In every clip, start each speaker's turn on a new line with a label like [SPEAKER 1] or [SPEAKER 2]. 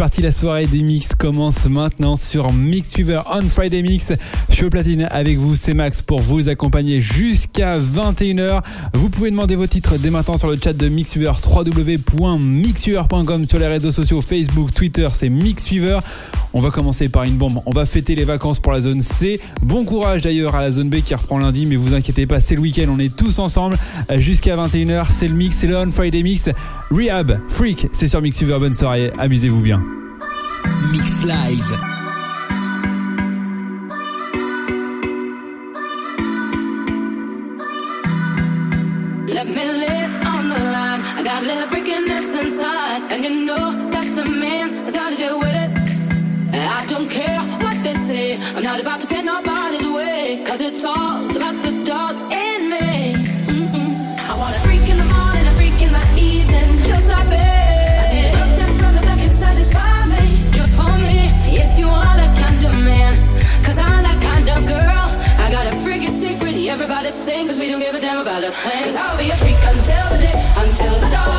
[SPEAKER 1] ouais, La soirée des mix commence maintenant sur Mix Fever on Friday Mix. Je suis au platine avec vous, c'est Max pour vous accompagner jusqu'à 21h. Vous pouvez demander vos titres dès maintenant sur le chat de Mix Fever www.mixfever.com sur les réseaux sociaux Facebook, Twitter, c'est Mix Fever. On va commencer par une bombe. On va fêter les vacances pour la zone C. Bon courage d'ailleurs à la zone B qui reprend lundi, mais vous inquiétez pas, c'est le week-end. On est tous ensemble jusqu'à 21h. C'est le mix, c'est le On Friday Mix. Rehab, Freak, c'est sur Mix Fever. Bonne soirée, amusez-vous bien.
[SPEAKER 2] Mix Live.
[SPEAKER 3] Let me live on the line. I got a little freakiness inside, and you know that the man has got to deal with it. I don't care what they say. I'm not about to pin nobody's way, cause it's all about a. Cause I'll be a freak until the day, until the dawn.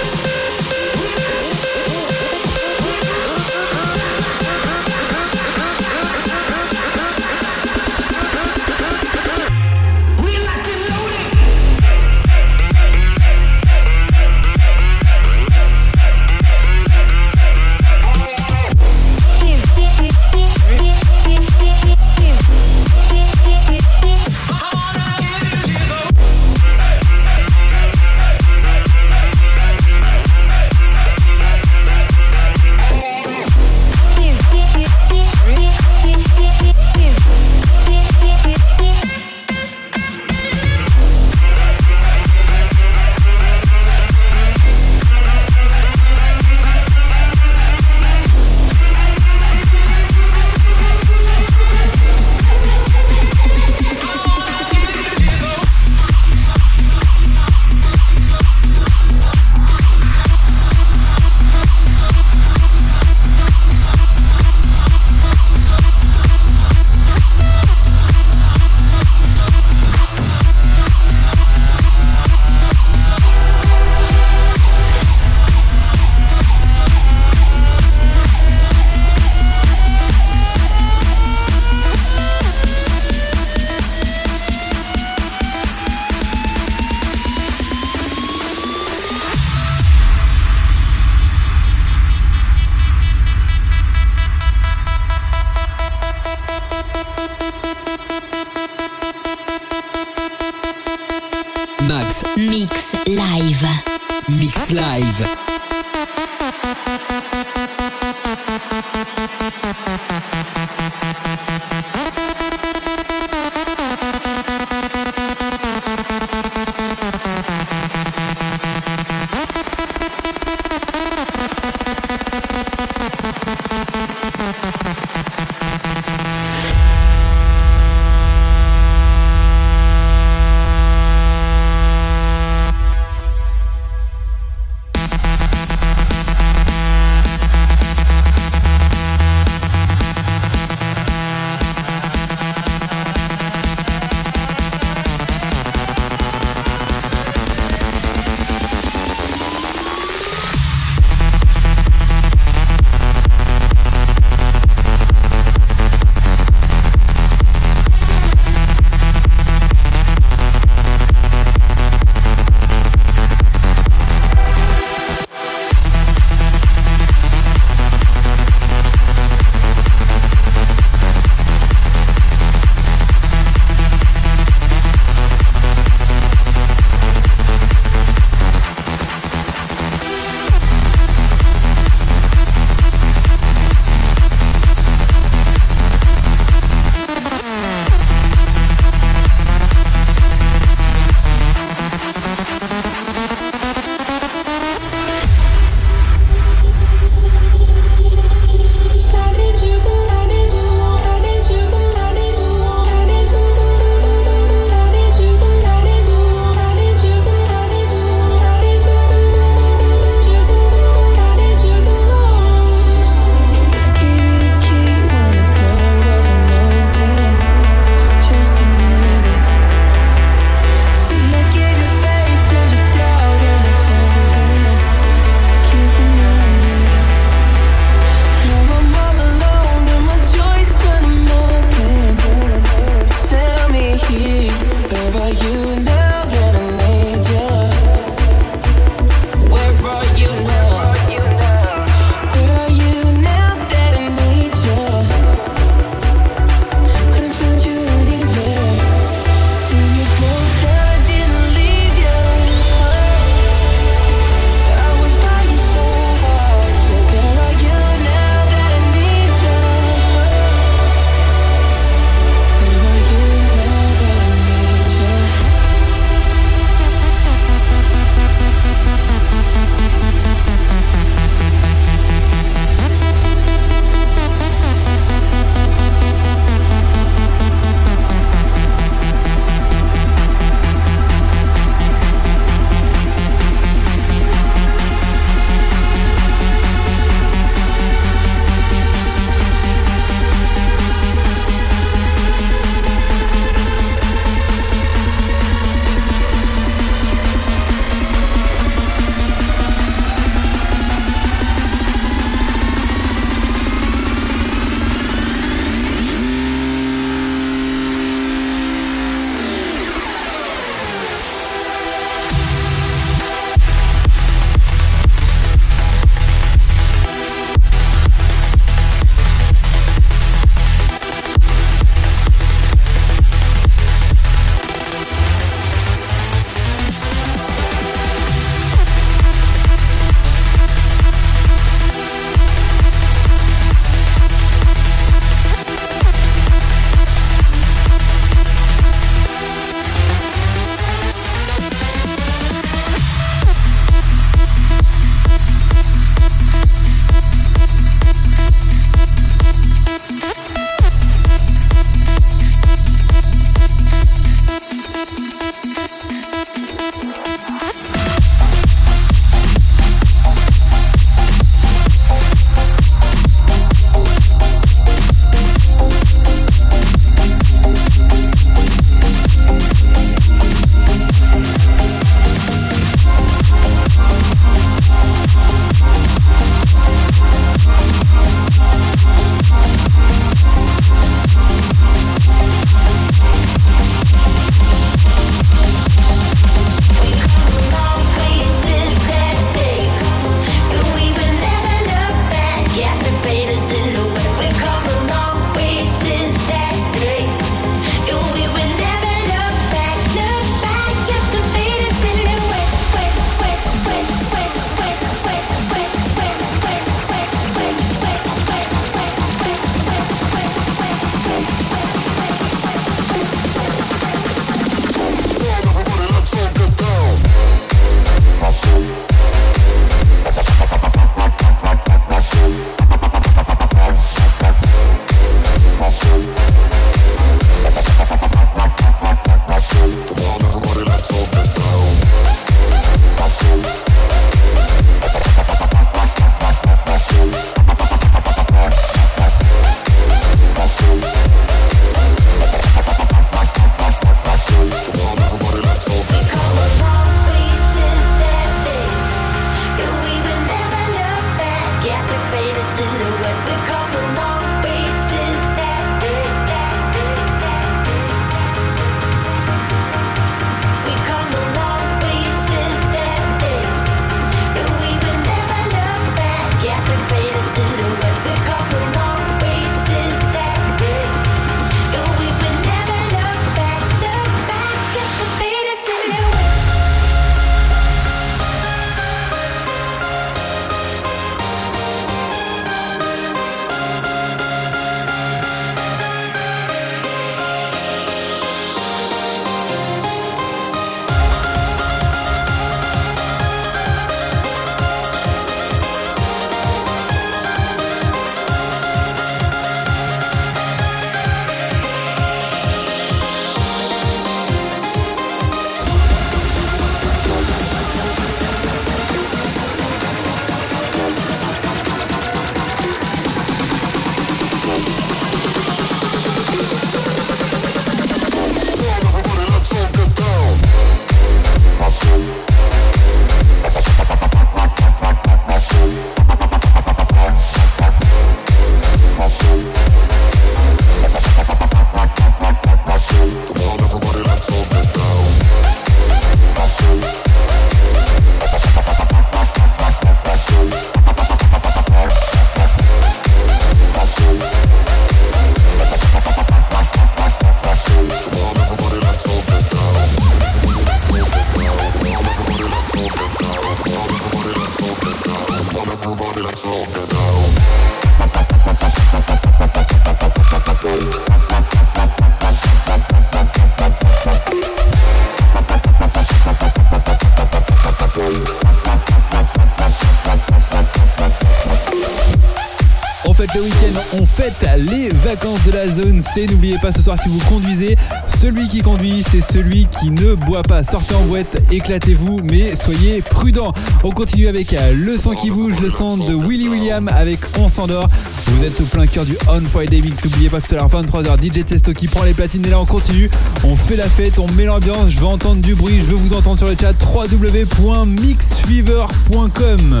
[SPEAKER 1] N'oubliez pas ce soir si vous conduisez, celui qui conduit, c'est celui qui ne boit pas. Sortez en boîte, éclatez-vous, mais soyez prudents. On continue avec le son qui bouge, le son de Willy William avec On s'endort. Vous êtes au plein cœur du On Friday Mix. N'oubliez pas tout à l'heure 23h DJ Testo qui prend les platines et là on continue. On fait la fête, on met l'ambiance. Je veux entendre du bruit, je veux vous entendre sur le chat www.mixfever.com.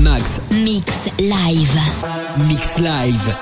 [SPEAKER 2] Max.
[SPEAKER 4] Mix Live.
[SPEAKER 2] Mix Live.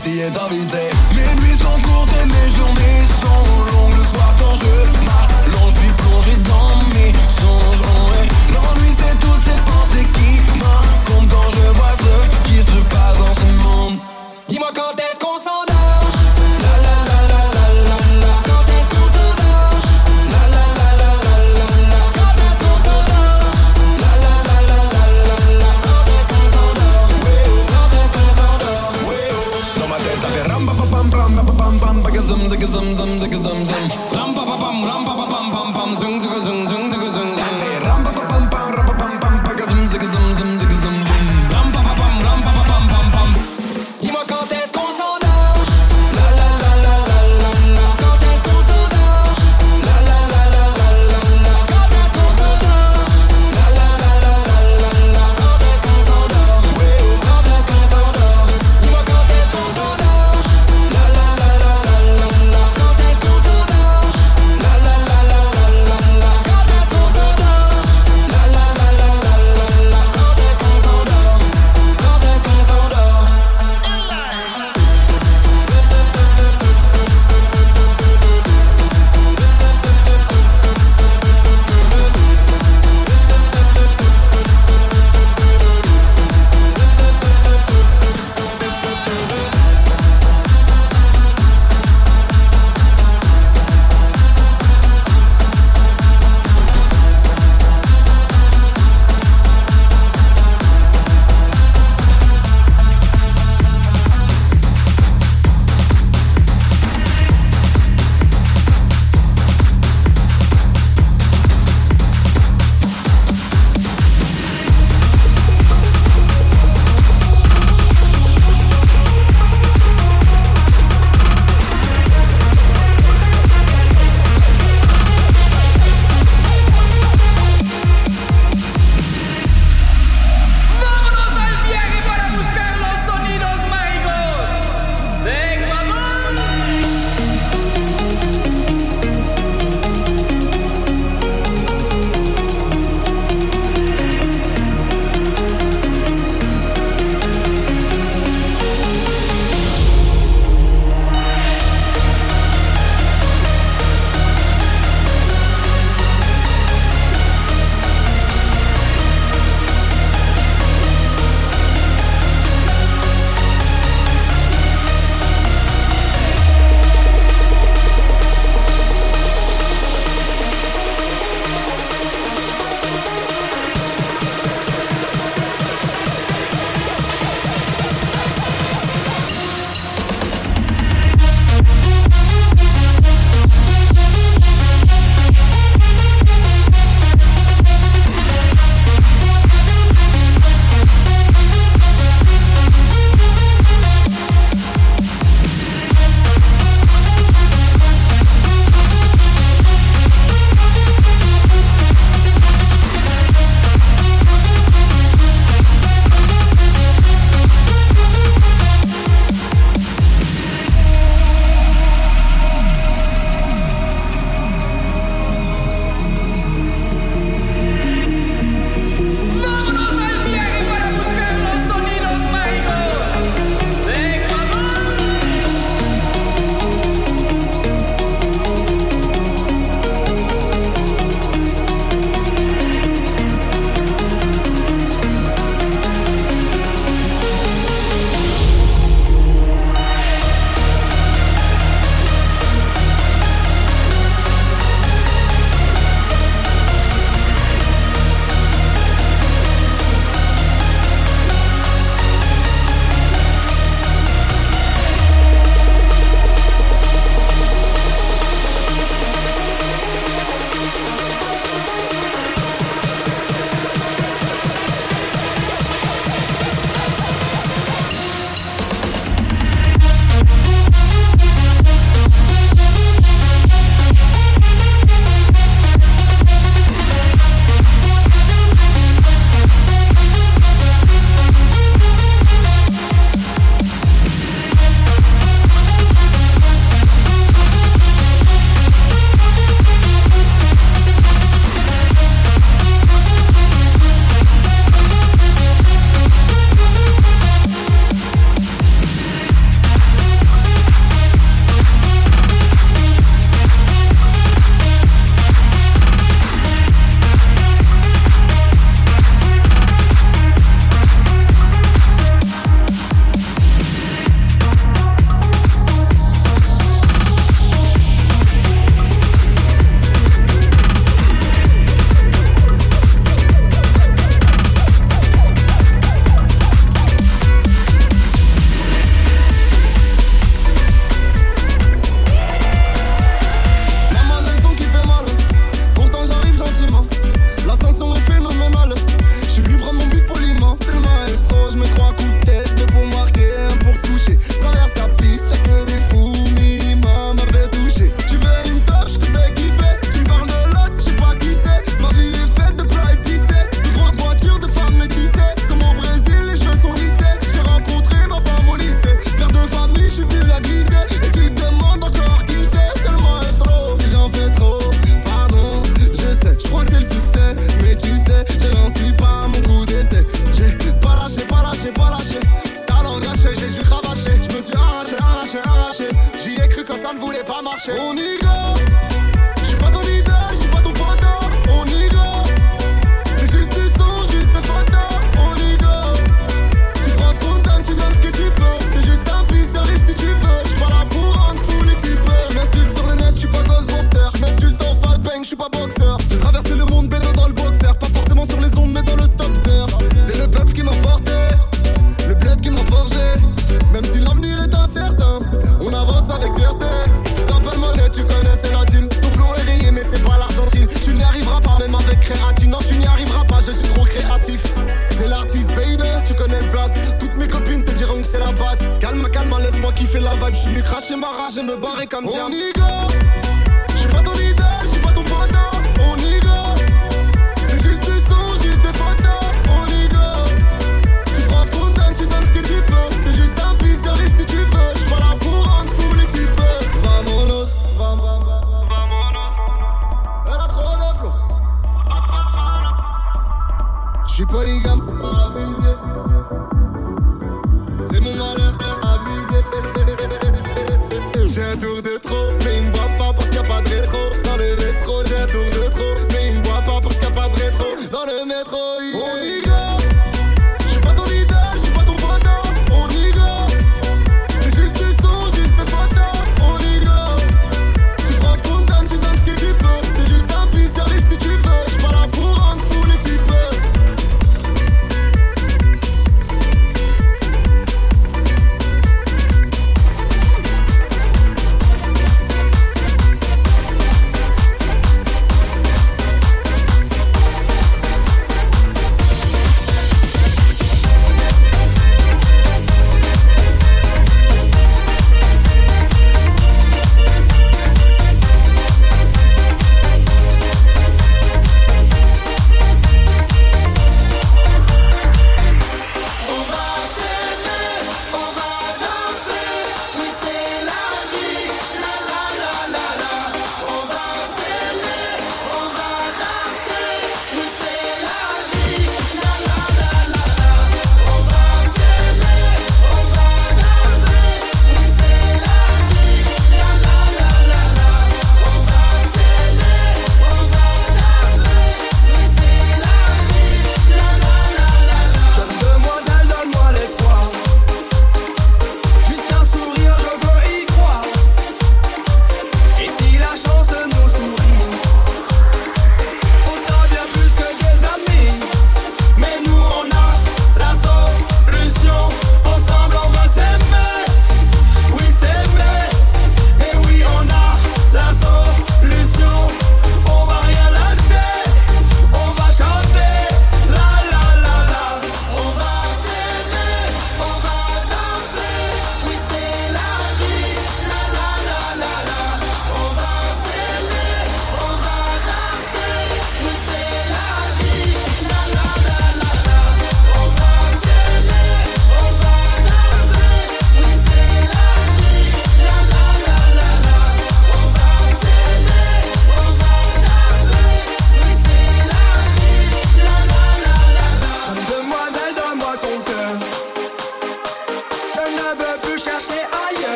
[SPEAKER 5] essayer d'inviter Mes nuits sont courtes et mes journées sont longues. Le soir quand je m'allonge, je suis plongé dans mes songes. Oh L'ennui c'est toutes ces pensées qui m'inquiètent suis polygame, abusé. C'est mon malheur, abusé. J'ai un tour de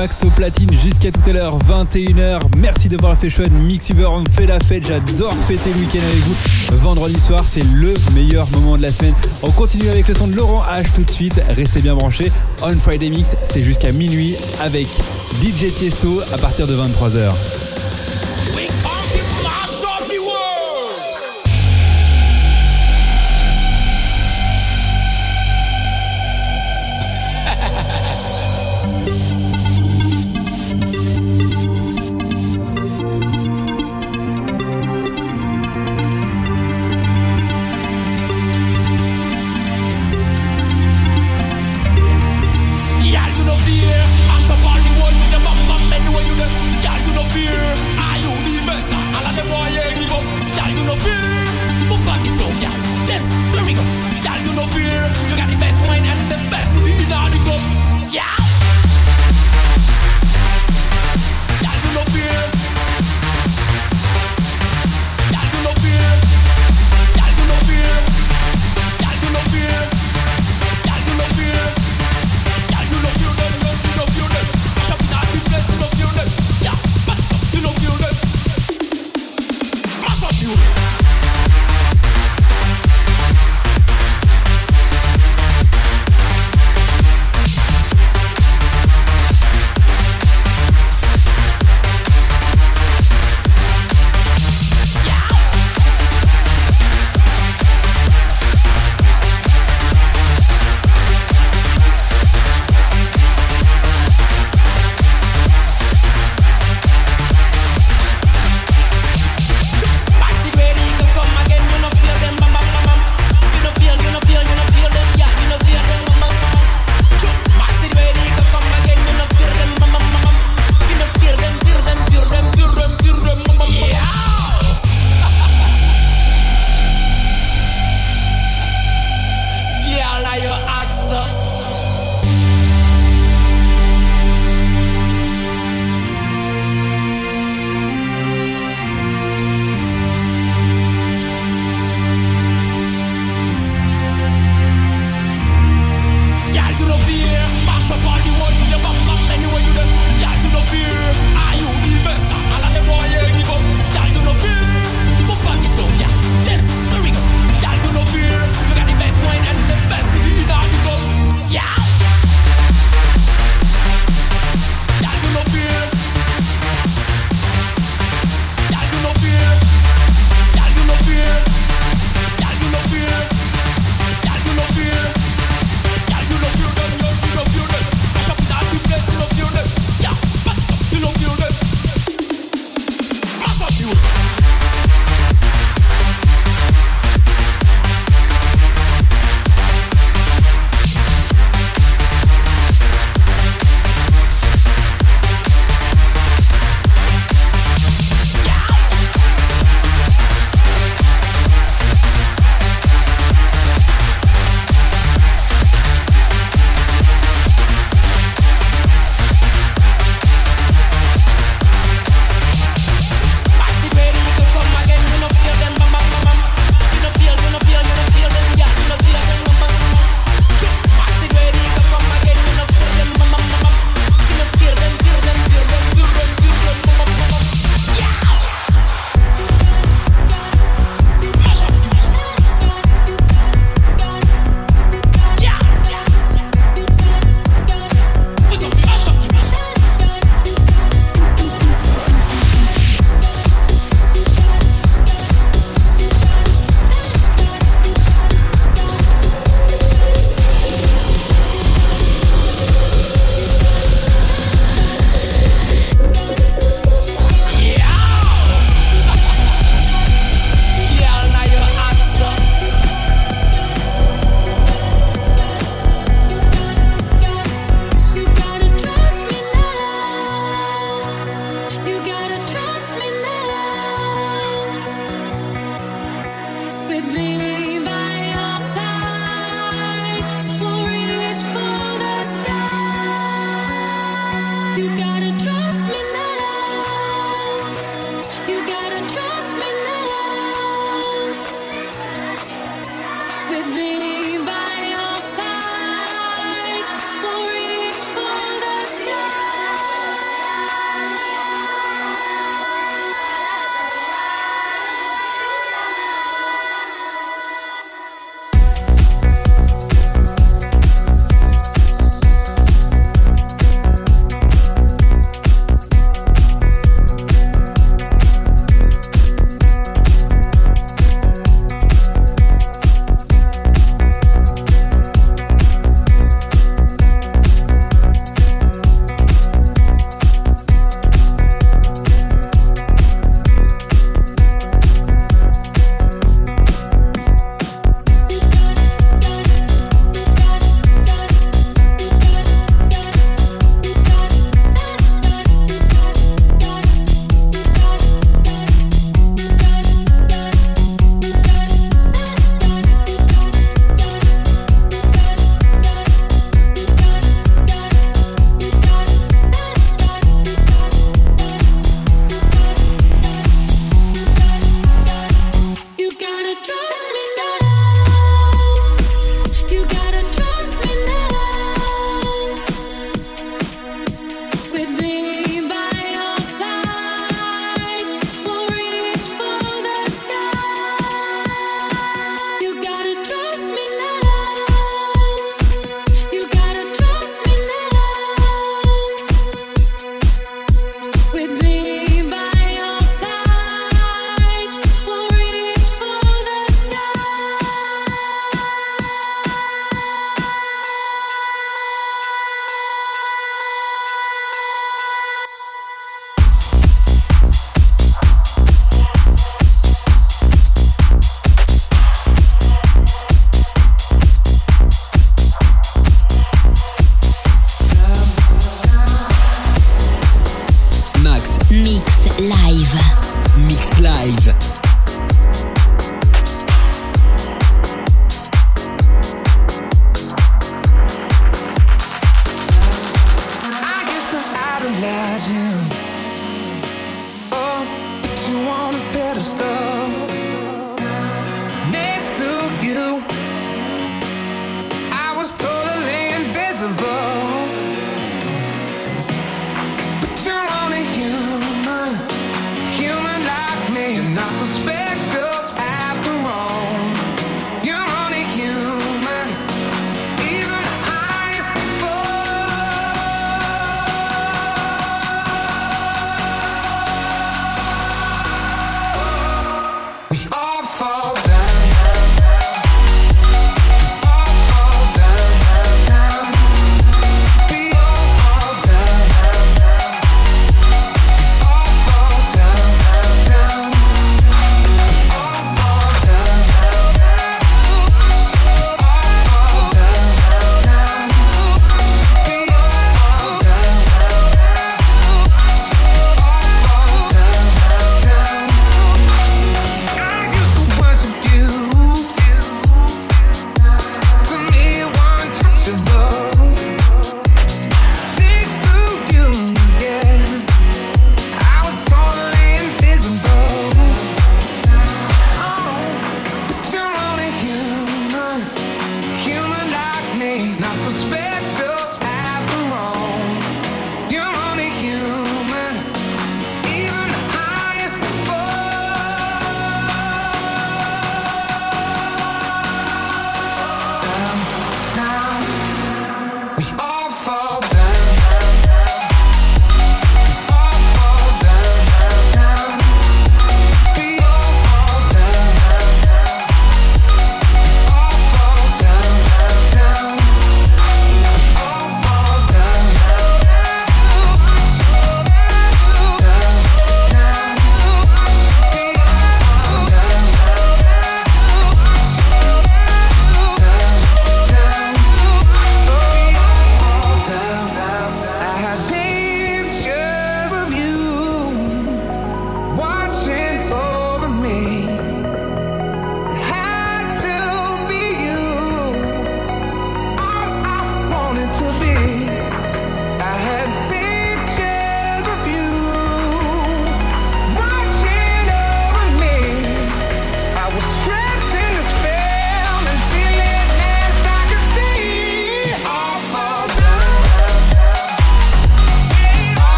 [SPEAKER 6] Max au platine jusqu'à tout à l'heure, 21h. Merci d'avoir fait chouette. Mixuber, on fait la fête. J'adore fêter le week-end avec vous. Vendredi soir, c'est le meilleur moment de la semaine. On continue avec le son de Laurent H tout de suite. Restez bien branchés. On Friday Mix, c'est jusqu'à minuit avec DJ Tiesto à partir de 23h.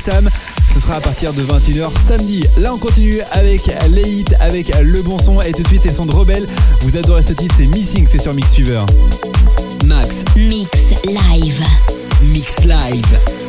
[SPEAKER 1] Sam. Ce sera à partir de 21h samedi. Là, on continue avec les hits, avec le bon son et tout de suite les sons de Rebelle. Vous adorez ce titre, c'est Missing, c'est sur Mix Fever.
[SPEAKER 2] Max.
[SPEAKER 4] Mix Live.
[SPEAKER 2] Mix Live.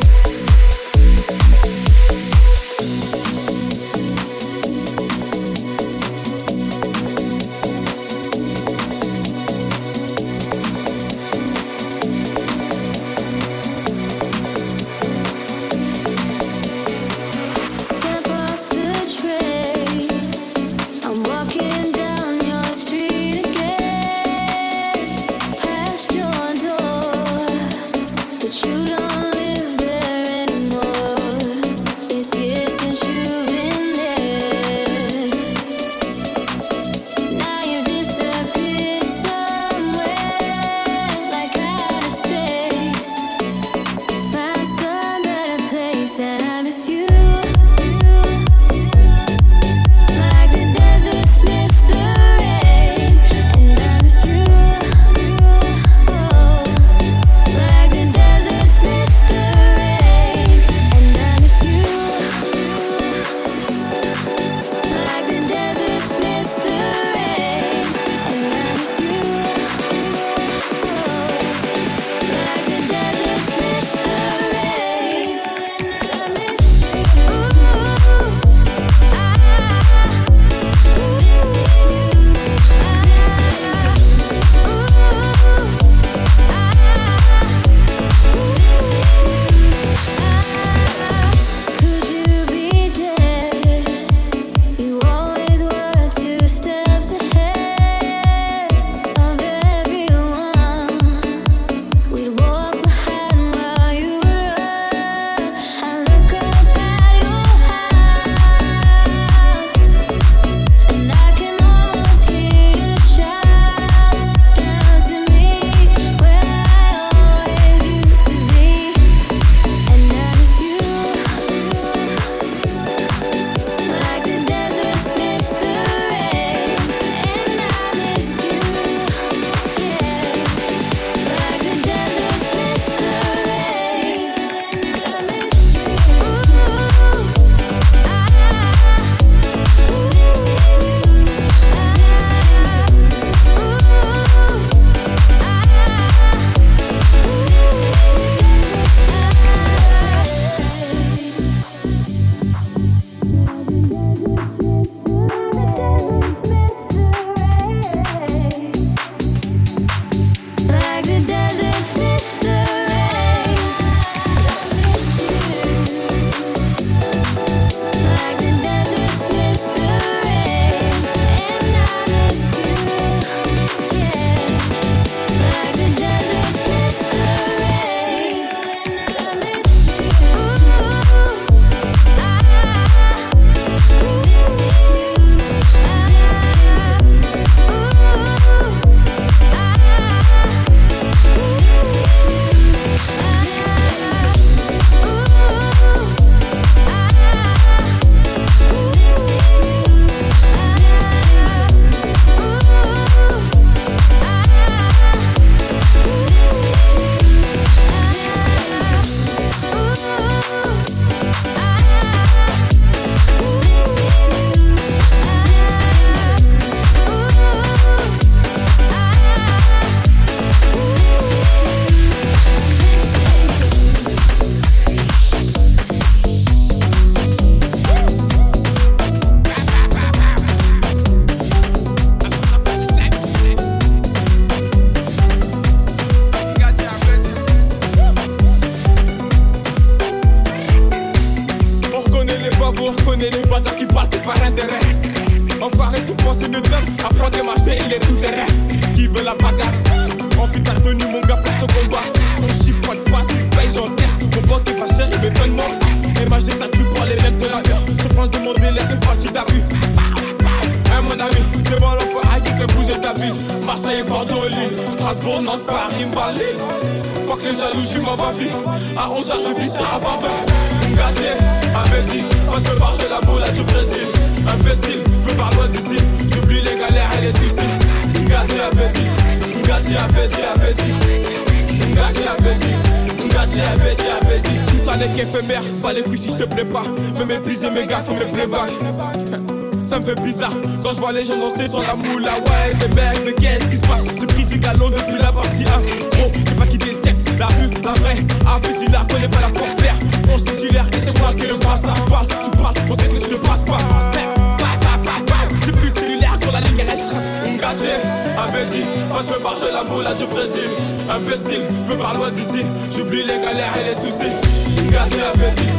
[SPEAKER 4] apetit,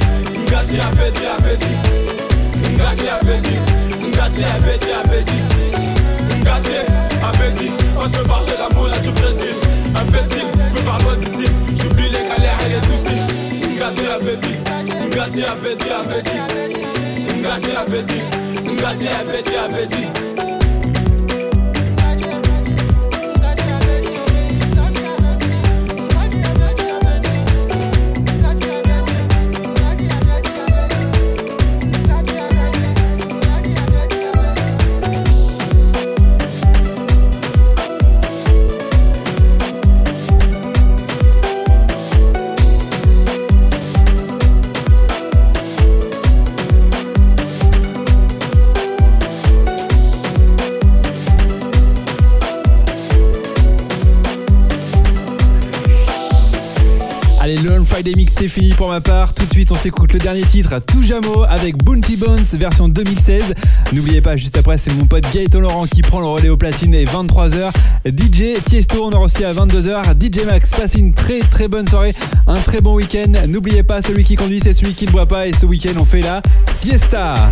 [SPEAKER 4] gati apetit apetit Gati apetit, gati apetit apetit Gati apetit, on se barre, j'ai la moula du Brésil Imbécile, je par loin d'ici, j'oublie les galères et les soucis. Gati apetit, gati apetit apetit
[SPEAKER 7] Gati apetit, gati apetit apetit c'est fini pour ma part. Tout de suite, on s'écoute le dernier titre, Toujamo, avec Bounty Bones, version 2016. N'oubliez pas, juste après, c'est mon pote Gaëtan Laurent qui prend le relais au platine et 23h. DJ Tiesto, on aura aussi à 22h. DJ Max, passez une très très bonne soirée, un très bon week-end. N'oubliez pas, celui qui conduit, c'est celui qui ne boit pas. Et ce week-end, on fait la fiesta.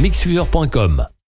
[SPEAKER 8] mixfever.com.